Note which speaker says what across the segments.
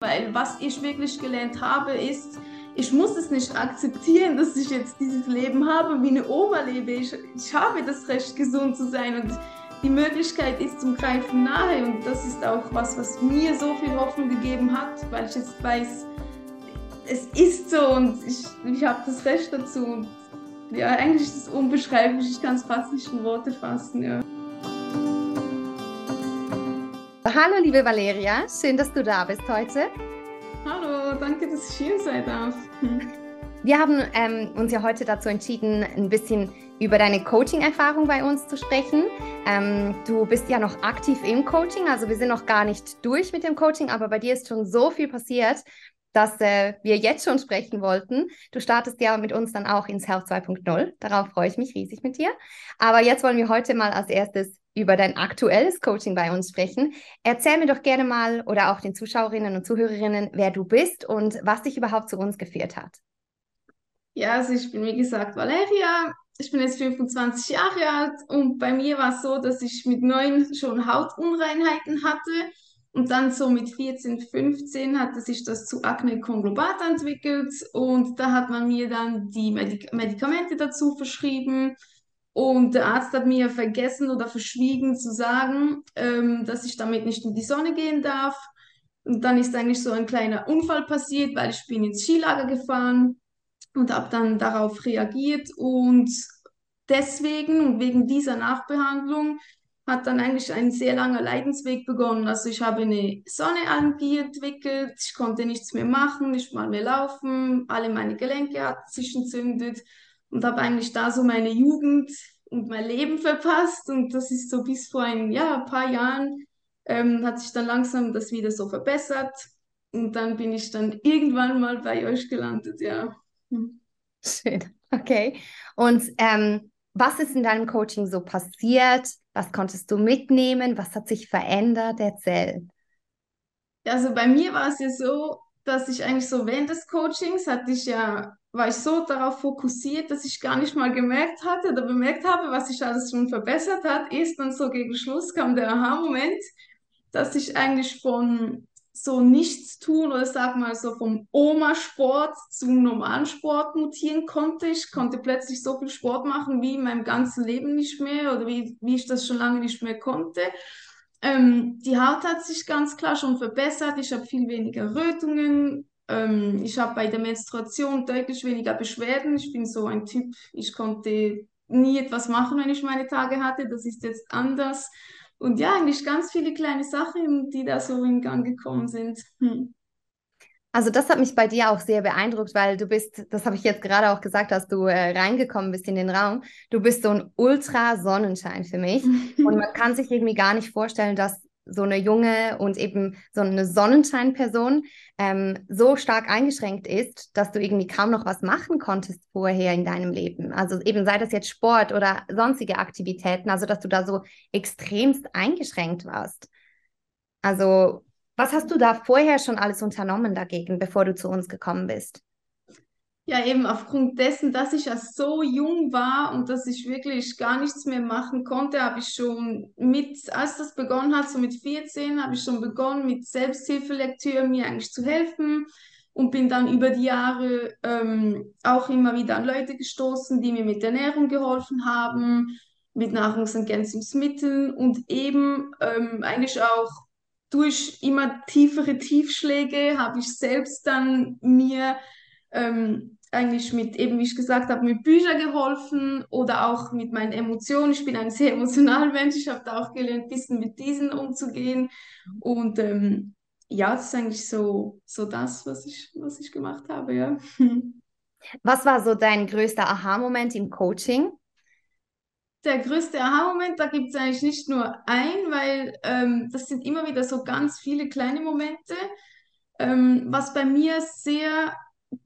Speaker 1: Weil was ich wirklich gelernt habe, ist, ich muss es nicht akzeptieren, dass ich jetzt dieses Leben habe, wie eine Oma lebe. Ich, ich habe das Recht, gesund zu sein und die Möglichkeit ist zum Greifen nahe. Und das ist auch was, was mir so viel Hoffnung gegeben hat, weil ich jetzt weiß, es ist so und ich, ich habe das Recht dazu. Und ja, eigentlich ist es unbeschreiblich. Ich kann es fast nicht in Worte fassen. Ja.
Speaker 2: Hallo liebe Valeria, schön, dass du da bist heute.
Speaker 1: Hallo, danke, dass ich hier sein darf.
Speaker 2: Wir haben ähm, uns ja heute dazu entschieden, ein bisschen über deine Coaching-Erfahrung bei uns zu sprechen. Ähm, du bist ja noch aktiv im Coaching, also wir sind noch gar nicht durch mit dem Coaching, aber bei dir ist schon so viel passiert, dass äh, wir jetzt schon sprechen wollten. Du startest ja mit uns dann auch ins Health 2.0. Darauf freue ich mich riesig mit dir. Aber jetzt wollen wir heute mal als erstes über dein aktuelles Coaching bei uns sprechen. Erzähl mir doch gerne mal oder auch den Zuschauerinnen und Zuhörerinnen, wer du bist und was dich überhaupt zu uns geführt hat.
Speaker 1: Ja, also ich bin wie gesagt Valeria. Ich bin jetzt 25 Jahre alt und bei mir war es so, dass ich mit neun schon Hautunreinheiten hatte und dann so mit 14, 15 hatte sich das zu Acne Konglobat entwickelt und da hat man mir dann die Medik Medikamente dazu verschrieben und der Arzt hat mir vergessen oder verschwiegen zu sagen, ähm, dass ich damit nicht in die Sonne gehen darf. Und dann ist eigentlich so ein kleiner Unfall passiert, weil ich bin ins Skilager gefahren und habe dann darauf reagiert. Und deswegen und wegen dieser Nachbehandlung hat dann eigentlich ein sehr langer Leidensweg begonnen. Also ich habe eine Sonneallergie entwickelt, ich konnte nichts mehr machen, nicht mal mehr laufen, alle meine Gelenke hatten sich entzündet und habe eigentlich da so meine Jugend und mein Leben verpasst. Und das ist so bis vor ein ja, paar Jahren ähm, hat sich dann langsam das wieder so verbessert. Und dann bin ich dann irgendwann mal bei euch gelandet, ja.
Speaker 2: Hm. Schön, okay. Und ähm, was ist in deinem Coaching so passiert? Was konntest du mitnehmen? Was hat sich verändert? Erzähl.
Speaker 1: Also bei mir war es ja so, dass ich eigentlich so während des Coachings hatte ich ja war ich so darauf fokussiert, dass ich gar nicht mal gemerkt hatte oder bemerkt habe, was sich alles schon verbessert hat. Erst dann so gegen Schluss kam der Aha-Moment, dass ich eigentlich von so nichts tun oder sag mal so vom Oma-Sport zum normalen Sport mutieren konnte. Ich konnte plötzlich so viel Sport machen wie in meinem ganzen Leben nicht mehr oder wie, wie ich das schon lange nicht mehr konnte. Ähm, die Haut hat sich ganz klar schon verbessert. Ich habe viel weniger Rötungen, ähm, ich habe bei der Menstruation deutlich weniger Beschwerden. Ich bin so ein Typ, ich konnte nie etwas machen, wenn ich meine Tage hatte. Das ist jetzt anders. Und ja, eigentlich ganz viele kleine Sachen, die da so in Gang gekommen sind. Hm.
Speaker 2: Also das hat mich bei dir auch sehr beeindruckt, weil du bist, das habe ich jetzt gerade auch gesagt, als du äh, reingekommen bist in den Raum, du bist so ein Ultra-Sonnenschein für mich. Und man kann sich irgendwie gar nicht vorstellen, dass so eine junge und eben so eine Sonnenscheinperson ähm, so stark eingeschränkt ist, dass du irgendwie kaum noch was machen konntest vorher in deinem Leben. Also eben sei das jetzt Sport oder sonstige Aktivitäten, also dass du da so extremst eingeschränkt warst. Also was hast du da vorher schon alles unternommen dagegen, bevor du zu uns gekommen bist?
Speaker 1: Ja, eben aufgrund dessen, dass ich ja so jung war und dass ich wirklich gar nichts mehr machen konnte, habe ich schon mit, als das begonnen hat, so mit 14, habe ich schon begonnen, mit Selbsthilfelektüre mir eigentlich zu helfen und bin dann über die Jahre ähm, auch immer wieder an Leute gestoßen, die mir mit Ernährung geholfen haben, mit Nahrungsergänzungsmitteln und eben ähm, eigentlich auch durch immer tiefere Tiefschläge habe ich selbst dann mir ähm, eigentlich mit, eben wie ich gesagt habe, mit Büchern geholfen oder auch mit meinen Emotionen. Ich bin ein sehr emotionaler Mensch. Ich habe da auch gelernt, ein bisschen mit diesen umzugehen. Und ähm, ja, das ist eigentlich so, so das, was ich, was ich gemacht habe, ja.
Speaker 2: Was war so dein größter Aha-Moment im Coaching?
Speaker 1: Der größte Aha-Moment, da gibt es eigentlich nicht nur ein, weil ähm, das sind immer wieder so ganz viele kleine Momente. Ähm, was bei mir sehr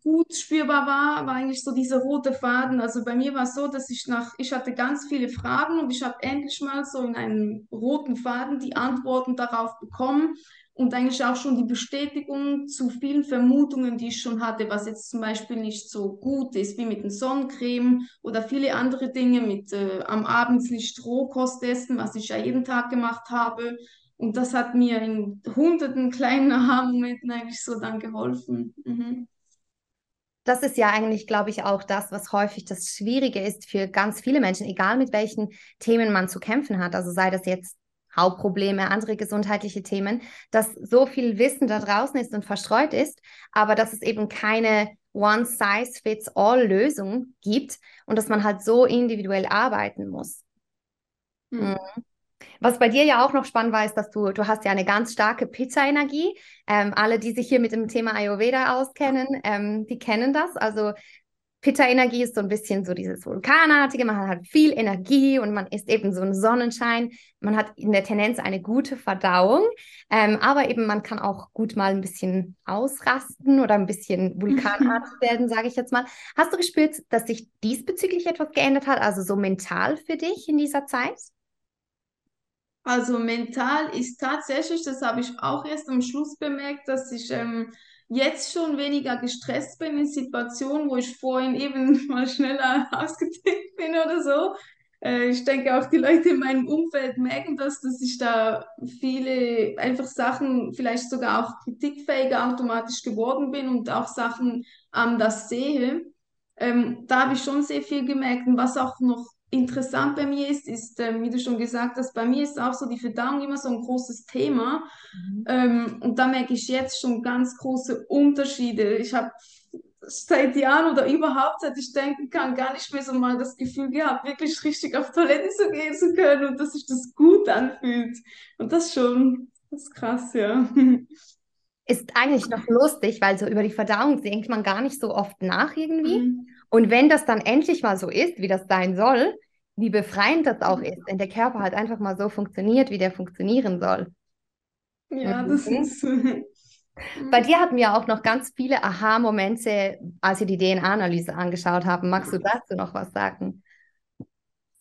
Speaker 1: gut spürbar war, war eigentlich so dieser rote Faden. Also bei mir war es so, dass ich nach, ich hatte ganz viele Fragen und ich habe endlich mal so in einem roten Faden die Antworten darauf bekommen und eigentlich auch schon die Bestätigung zu vielen Vermutungen, die ich schon hatte, was jetzt zum Beispiel nicht so gut ist, wie mit den Sonnencreme oder viele andere Dinge mit äh, am Abend nicht Rohkost essen, was ich ja jeden Tag gemacht habe Und das hat mir in hunderten kleinen Aha-Momenten eigentlich so dann geholfen. Mhm.
Speaker 2: Das ist ja eigentlich, glaube ich, auch das, was häufig das Schwierige ist für ganz viele Menschen, egal mit welchen Themen man zu kämpfen hat. Also sei das jetzt Hauptprobleme, andere gesundheitliche Themen, dass so viel Wissen da draußen ist und verstreut ist, aber dass es eben keine One-Size-Fits-All-Lösung gibt und dass man halt so individuell arbeiten muss. Mhm. Was bei dir ja auch noch spannend war, ist, dass du, du hast ja eine ganz starke Pizza-Energie. Ähm, alle, die sich hier mit dem Thema Ayurveda auskennen, ähm, die kennen das. Also Pitta-Energie ist so ein bisschen so dieses Vulkanartige, man hat viel Energie und man ist eben so ein Sonnenschein. Man hat in der Tendenz eine gute Verdauung, ähm, aber eben man kann auch gut mal ein bisschen ausrasten oder ein bisschen vulkanartig werden, sage ich jetzt mal. Hast du gespürt, dass sich diesbezüglich etwas geändert hat, also so mental für dich in dieser Zeit?
Speaker 1: Also mental ist tatsächlich, das habe ich auch erst am Schluss bemerkt, dass ich ähm, jetzt schon weniger gestresst bin in Situationen, wo ich vorhin eben mal schneller ausgetickt bin oder so. Äh, ich denke auch die Leute in meinem Umfeld merken das, dass ich da viele einfach Sachen, vielleicht sogar auch kritikfähiger automatisch geworden bin und auch Sachen anders sehe. Ähm, da habe ich schon sehr viel gemerkt und was auch noch interessant bei mir ist, ist, ähm, wie du schon gesagt hast, bei mir ist auch so die Verdauung immer so ein großes Thema. Mhm. Ähm, und da merke ich jetzt schon ganz große Unterschiede. Ich habe seit Jahren oder überhaupt, seit ich denken kann, gar nicht mehr so mal das Gefühl gehabt, wirklich richtig auf Toilette zu gehen zu können und dass sich das gut anfühlt. Und das schon, das ist krass, ja.
Speaker 2: Ist eigentlich noch lustig, weil so über die Verdauung denkt man gar nicht so oft nach irgendwie. Mhm. Und wenn das dann endlich mal so ist, wie das sein soll, wie befreiend das auch ist, wenn der Körper halt einfach mal so funktioniert, wie der funktionieren soll.
Speaker 1: Ja, mhm. das ist.
Speaker 2: Bei dir hatten wir auch noch ganz viele Aha-Momente, als wir die DNA-Analyse angeschaut haben. Magst du dazu noch was sagen?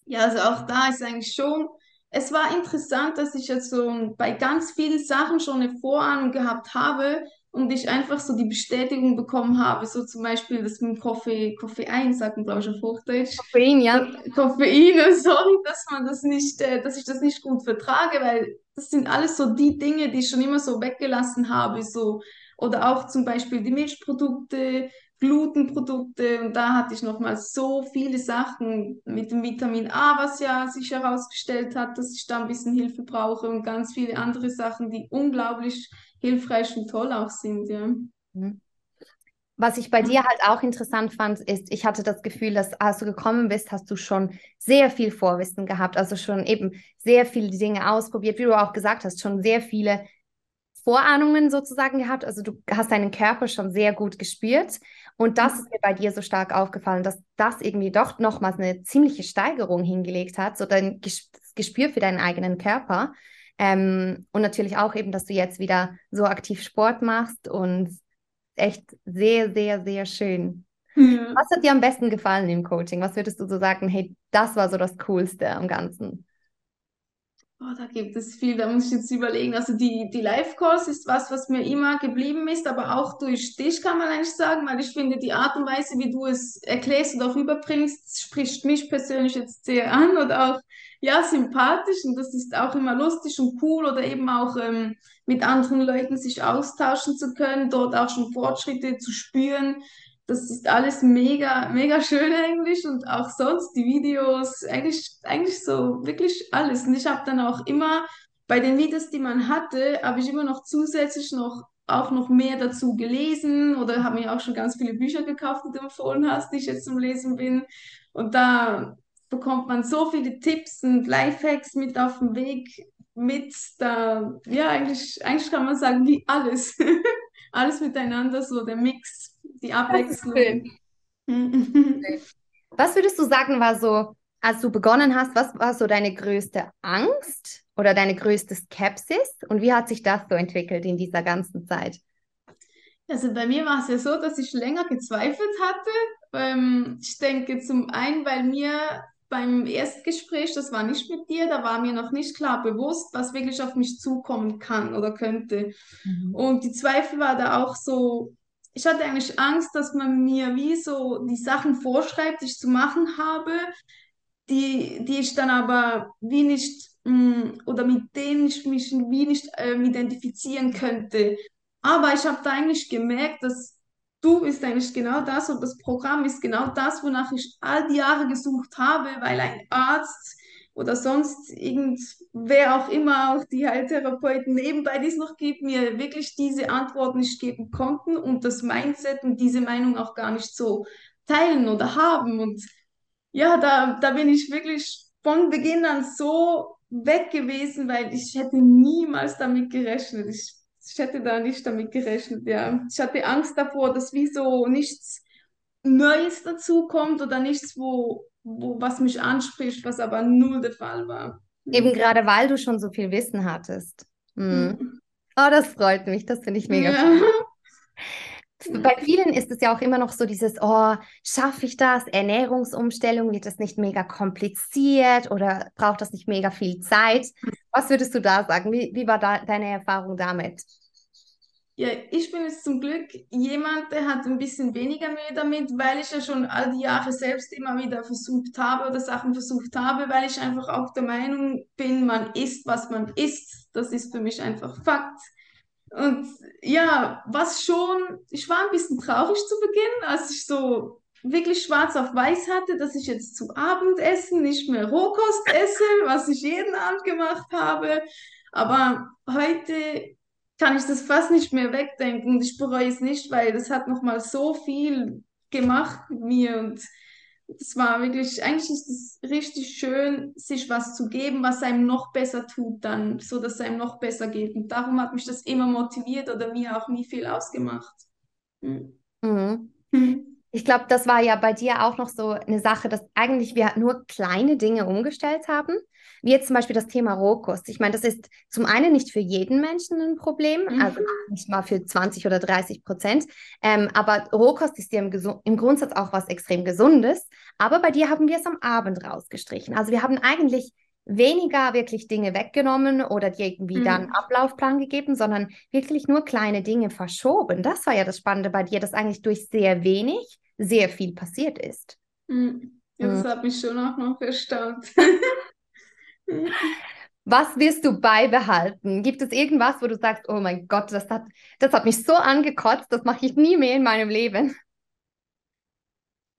Speaker 1: Ja, also auch da ist eigentlich schon, es war interessant, dass ich jetzt so bei ganz vielen Sachen schon eine Vorahnung gehabt habe, und ich einfach so die Bestätigung bekommen habe, so zum Beispiel das mit dem Koffein, Koffein sagt man glaube ich auf Hochdeutsch.
Speaker 2: Koffein, ja.
Speaker 1: Koffein, sorry, dass man das nicht, äh, dass ich das nicht gut vertrage, weil das sind alles so die Dinge, die ich schon immer so weggelassen habe, so oder auch zum Beispiel die Milchprodukte, Glutenprodukte und da hatte ich nochmal so viele Sachen mit dem Vitamin A, was ja sich herausgestellt hat, dass ich da ein bisschen Hilfe brauche und ganz viele andere Sachen, die unglaublich hilfreich und toll auch sind, ja. Mhm.
Speaker 2: Was ich bei dir halt auch interessant fand, ist, ich hatte das Gefühl, dass als du gekommen bist, hast du schon sehr viel Vorwissen gehabt, also schon eben sehr viele Dinge ausprobiert, wie du auch gesagt hast, schon sehr viele Vorahnungen sozusagen gehabt. Also du hast deinen Körper schon sehr gut gespürt. Und das ist mir bei dir so stark aufgefallen, dass das irgendwie doch nochmals eine ziemliche Steigerung hingelegt hat, so dein Gespür für deinen eigenen Körper. Ähm, und natürlich auch eben, dass du jetzt wieder so aktiv Sport machst und echt sehr, sehr, sehr schön. Ja. Was hat dir am besten gefallen im Coaching? Was würdest du so sagen, hey, das war so das Coolste am Ganzen?
Speaker 1: Oh, da gibt es viel, da muss ich jetzt überlegen. Also die, die Live-Calls ist was, was mir immer geblieben ist, aber auch durch dich kann man eigentlich sagen, weil ich finde, die Art und Weise, wie du es erklärst und auch überbringst, spricht mich persönlich jetzt sehr an und auch ja, sympathisch und das ist auch immer lustig und cool oder eben auch ähm, mit anderen Leuten sich austauschen zu können, dort auch schon Fortschritte zu spüren. Das ist alles mega, mega schön eigentlich und auch sonst die Videos, eigentlich, eigentlich so wirklich alles. Und ich habe dann auch immer bei den Videos, die man hatte, habe ich immer noch zusätzlich noch auch noch mehr dazu gelesen oder habe mir auch schon ganz viele Bücher gekauft, die du empfohlen hast, die ich jetzt zum Lesen bin. Und da bekommt man so viele Tipps und Lifehacks mit auf den Weg mit. Da, ja, eigentlich, eigentlich kann man sagen, wie alles. alles miteinander, so der Mix, die Abwechslung.
Speaker 2: was würdest du sagen, war so, als du begonnen hast, was war so deine größte Angst oder deine größte Skepsis? Und wie hat sich das so entwickelt in dieser ganzen Zeit?
Speaker 1: Also bei mir war es ja so, dass ich länger gezweifelt hatte. Ähm, ich denke zum einen, weil mir beim Erstgespräch, das war nicht mit dir, da war mir noch nicht klar bewusst, was wirklich auf mich zukommen kann oder könnte. Mhm. Und die Zweifel war da auch so, ich hatte eigentlich Angst, dass man mir wie so die Sachen vorschreibt, die ich zu machen habe, die, die ich dann aber wie nicht mm, oder mit denen ich mich wie nicht ähm, identifizieren könnte. Aber ich habe da eigentlich gemerkt, dass du bist eigentlich genau das und das Programm ist genau das, wonach ich all die Jahre gesucht habe, weil ein Arzt oder sonst irgendwer auch immer, auch die Heiltherapeuten nebenbei, die es noch gibt, mir wirklich diese Antworten nicht geben konnten und das Mindset und diese Meinung auch gar nicht so teilen oder haben. Und ja, da, da bin ich wirklich von Beginn an so weg gewesen, weil ich hätte niemals damit gerechnet. Ich, ich hätte da nicht damit gerechnet, ja. Ich hatte Angst davor, dass wie so nichts Neues dazukommt oder nichts, wo, wo was mich anspricht, was aber null der Fall war.
Speaker 2: Eben gerade, weil du schon so viel Wissen hattest. Hm. Oh, das freut mich, das finde ich mega ja. Bei vielen ist es ja auch immer noch so dieses, oh, schaffe ich das? Ernährungsumstellung, wird das nicht mega kompliziert oder braucht das nicht mega viel Zeit? Was würdest du da sagen? Wie, wie war da deine Erfahrung damit?
Speaker 1: Ja, ich bin jetzt zum Glück jemand, der hat ein bisschen weniger Mühe damit, weil ich ja schon all die Jahre selbst immer wieder versucht habe oder Sachen versucht habe, weil ich einfach auch der Meinung bin, man isst, was man isst. Das ist für mich einfach Fakt. Und ja, was schon, ich war ein bisschen traurig zu Beginn, als ich so wirklich schwarz auf weiß hatte, dass ich jetzt zum Abendessen nicht mehr Rohkost esse, was ich jeden Abend gemacht habe. Aber heute kann ich das fast nicht mehr wegdenken und ich bereue es nicht, weil das hat nochmal so viel gemacht mit mir und es war wirklich, eigentlich ist es richtig schön, sich was zu geben, was einem noch besser tut, dann, so dass es einem noch besser geht. Und darum hat mich das immer motiviert oder mir auch nie viel ausgemacht.
Speaker 2: Mhm. Mhm. Ich glaube, das war ja bei dir auch noch so eine Sache, dass eigentlich wir nur kleine Dinge umgestellt haben, wie jetzt zum Beispiel das Thema Rohkost. Ich meine, das ist zum einen nicht für jeden Menschen ein Problem, mhm. also nicht mal für 20 oder 30 Prozent, ähm, aber Rohkost ist ja im, im, Grundsatz auch was extrem Gesundes. Aber bei dir haben wir es am Abend rausgestrichen. Also wir haben eigentlich weniger wirklich Dinge weggenommen oder dir irgendwie mhm. dann Ablaufplan gegeben, sondern wirklich nur kleine Dinge verschoben. Das war ja das Spannende bei dir, dass eigentlich durch sehr wenig sehr viel passiert ist.
Speaker 1: Mhm. Das mhm. hat mich schon auch noch erstaunt.
Speaker 2: Was wirst du beibehalten? Gibt es irgendwas, wo du sagst, oh mein Gott, das hat, das hat mich so angekotzt, das mache ich nie mehr in meinem Leben?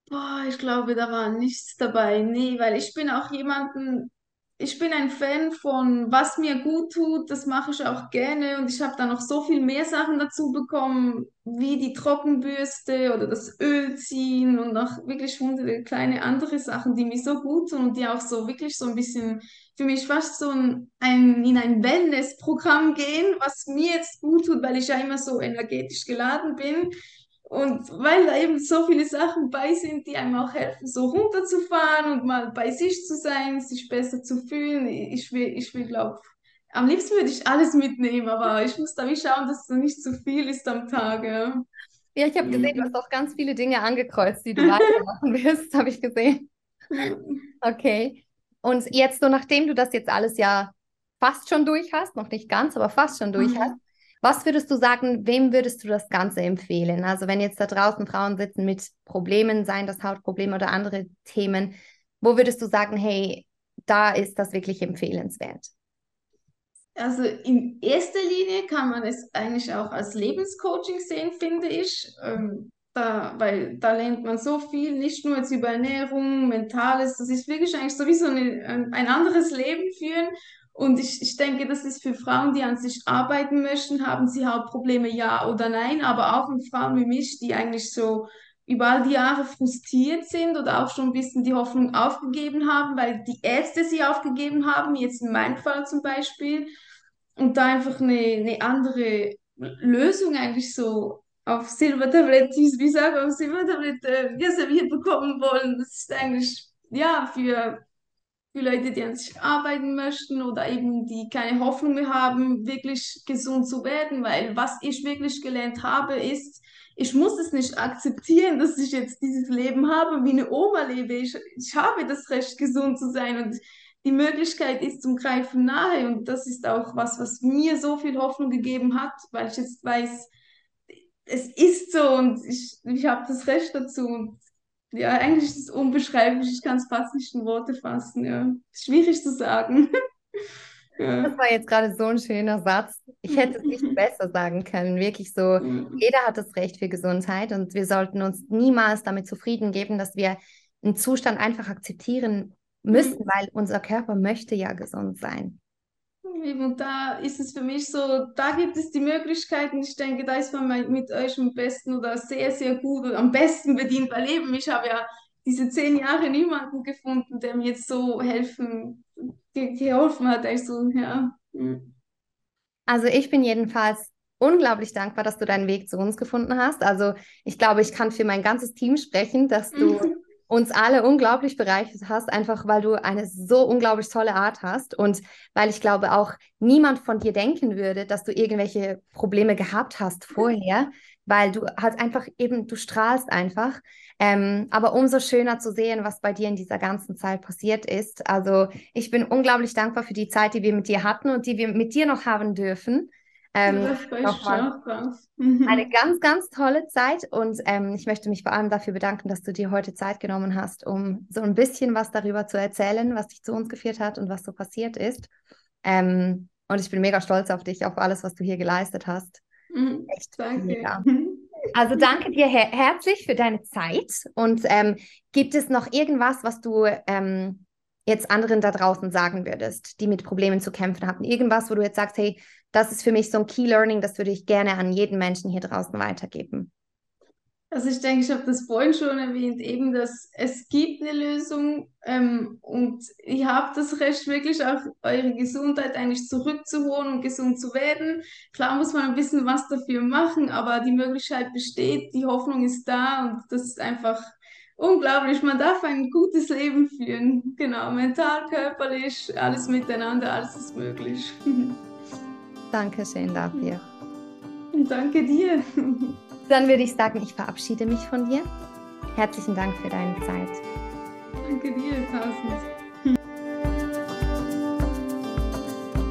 Speaker 1: Boah, ich glaube, da war nichts dabei. Nee, weil ich bin auch jemanden, ich bin ein Fan von, was mir gut tut, das mache ich auch gerne und ich habe da noch so viel mehr Sachen dazu bekommen, wie die Trockenbürste oder das Öl ziehen und noch wirklich hunderte kleine andere Sachen, die mir so gut tun und die auch so wirklich so ein bisschen für mich fast so ein, ein in ein Wellness-Programm gehen, was mir jetzt gut tut, weil ich ja immer so energetisch geladen bin. Und weil da eben so viele Sachen bei sind, die einem auch helfen, so runterzufahren und mal bei sich zu sein, sich besser zu fühlen. Ich will, ich will, glaube am liebsten würde ich alles mitnehmen, aber ich muss da wie schauen, dass es nicht zu viel ist am Tag. Ja,
Speaker 2: ja ich habe gesehen, du hast auch ganz viele Dinge angekreuzt, die du weitermachen wirst, habe ich gesehen. Okay. Und jetzt so, nachdem du das jetzt alles ja fast schon durch hast, noch nicht ganz, aber fast schon durch mhm. hast, was würdest du sagen, wem würdest du das Ganze empfehlen? Also wenn jetzt da draußen Frauen sitzen mit Problemen, seien das Hautprobleme oder andere Themen, wo würdest du sagen, hey, da ist das wirklich empfehlenswert?
Speaker 1: Also in erster Linie kann man es eigentlich auch als Lebenscoaching sehen, finde ich. Ähm, da, weil da lernt man so viel, nicht nur jetzt über Ernährung, Mentales, das ist wirklich eigentlich sowieso eine, ein anderes Leben führen. Und ich, ich denke, das ist für Frauen, die an sich arbeiten möchten, haben sie Hautprobleme, ja oder nein, aber auch für Frauen wie mich, die eigentlich so über all die Jahre frustriert sind oder auch schon ein bisschen die Hoffnung aufgegeben haben, weil die Ärzte sie aufgegeben haben, jetzt in meinem Fall zum Beispiel, und da einfach eine, eine andere Lösung eigentlich so auf Silbertablett, wie sagen, auf Silbertablett äh, serviert bekommen wollen. Das ist eigentlich, ja, für für Leute, die an sich arbeiten möchten oder eben die keine Hoffnung mehr haben, wirklich gesund zu werden, weil was ich wirklich gelernt habe, ist, ich muss es nicht akzeptieren, dass ich jetzt dieses Leben habe, wie eine Oma lebe. Ich, ich habe das Recht, gesund zu sein und die Möglichkeit ist zum Greifen nahe. Und das ist auch was, was mir so viel Hoffnung gegeben hat, weil ich jetzt weiß, es ist so und ich, ich habe das Recht dazu. Und ja, eigentlich ist es unbeschreiblich. Ich kann es fast nicht in Worte fassen. Ja. Schwierig zu sagen.
Speaker 2: Das war jetzt gerade so ein schöner Satz. Ich hätte es nicht besser sagen können. Wirklich so, jeder hat das Recht für Gesundheit und wir sollten uns niemals damit zufrieden geben, dass wir einen Zustand einfach akzeptieren müssen, weil unser Körper möchte ja gesund sein.
Speaker 1: Und da ist es für mich so, da gibt es die Möglichkeiten. Ich denke, da ist man mit euch am besten oder sehr, sehr gut und am besten bedient, weil eben ich habe ja diese zehn Jahre niemanden gefunden, der mir jetzt so helfen, ge geholfen hat. Also, ja. Hm.
Speaker 2: Also ich bin jedenfalls unglaublich dankbar, dass du deinen Weg zu uns gefunden hast. Also ich glaube, ich kann für mein ganzes Team sprechen, dass du uns alle unglaublich bereichert hast, einfach weil du eine so unglaublich tolle Art hast und weil ich glaube auch niemand von dir denken würde, dass du irgendwelche Probleme gehabt hast vorher, weil du halt einfach eben, du strahlst einfach. Ähm, aber umso schöner zu sehen, was bei dir in dieser ganzen Zeit passiert ist. Also ich bin unglaublich dankbar für die Zeit, die wir mit dir hatten und die wir mit dir noch haben dürfen. Ähm, eine ganz, ganz tolle Zeit und ähm, ich möchte mich vor allem dafür bedanken, dass du dir heute Zeit genommen hast, um so ein bisschen was darüber zu erzählen, was dich zu uns geführt hat und was so passiert ist. Ähm, und ich bin mega stolz auf dich, auf alles, was du hier geleistet hast.
Speaker 1: Mhm, Echt danke. Mega.
Speaker 2: Also danke dir her herzlich für deine Zeit und ähm, gibt es noch irgendwas, was du ähm, jetzt anderen da draußen sagen würdest, die mit Problemen zu kämpfen hatten? Irgendwas, wo du jetzt sagst, hey, das ist für mich so ein Key Learning, das würde ich gerne an jeden Menschen hier draußen weitergeben.
Speaker 1: Also ich denke, ich habe das vorhin schon erwähnt, eben, dass es gibt eine Lösung ähm, und ihr habt das Recht, wirklich auch eure Gesundheit eigentlich zurückzuholen und gesund zu werden. Klar muss man ein bisschen was dafür machen, aber die Möglichkeit besteht, die Hoffnung ist da und das ist einfach unglaublich. Man darf ein gutes Leben führen. Genau, mental, körperlich, alles miteinander, alles ist möglich.
Speaker 2: Dankeschön dafür.
Speaker 1: Danke dir.
Speaker 2: Dann würde ich sagen, ich verabschiede mich von dir. Herzlichen Dank für deine Zeit.
Speaker 1: Danke dir, Tausend.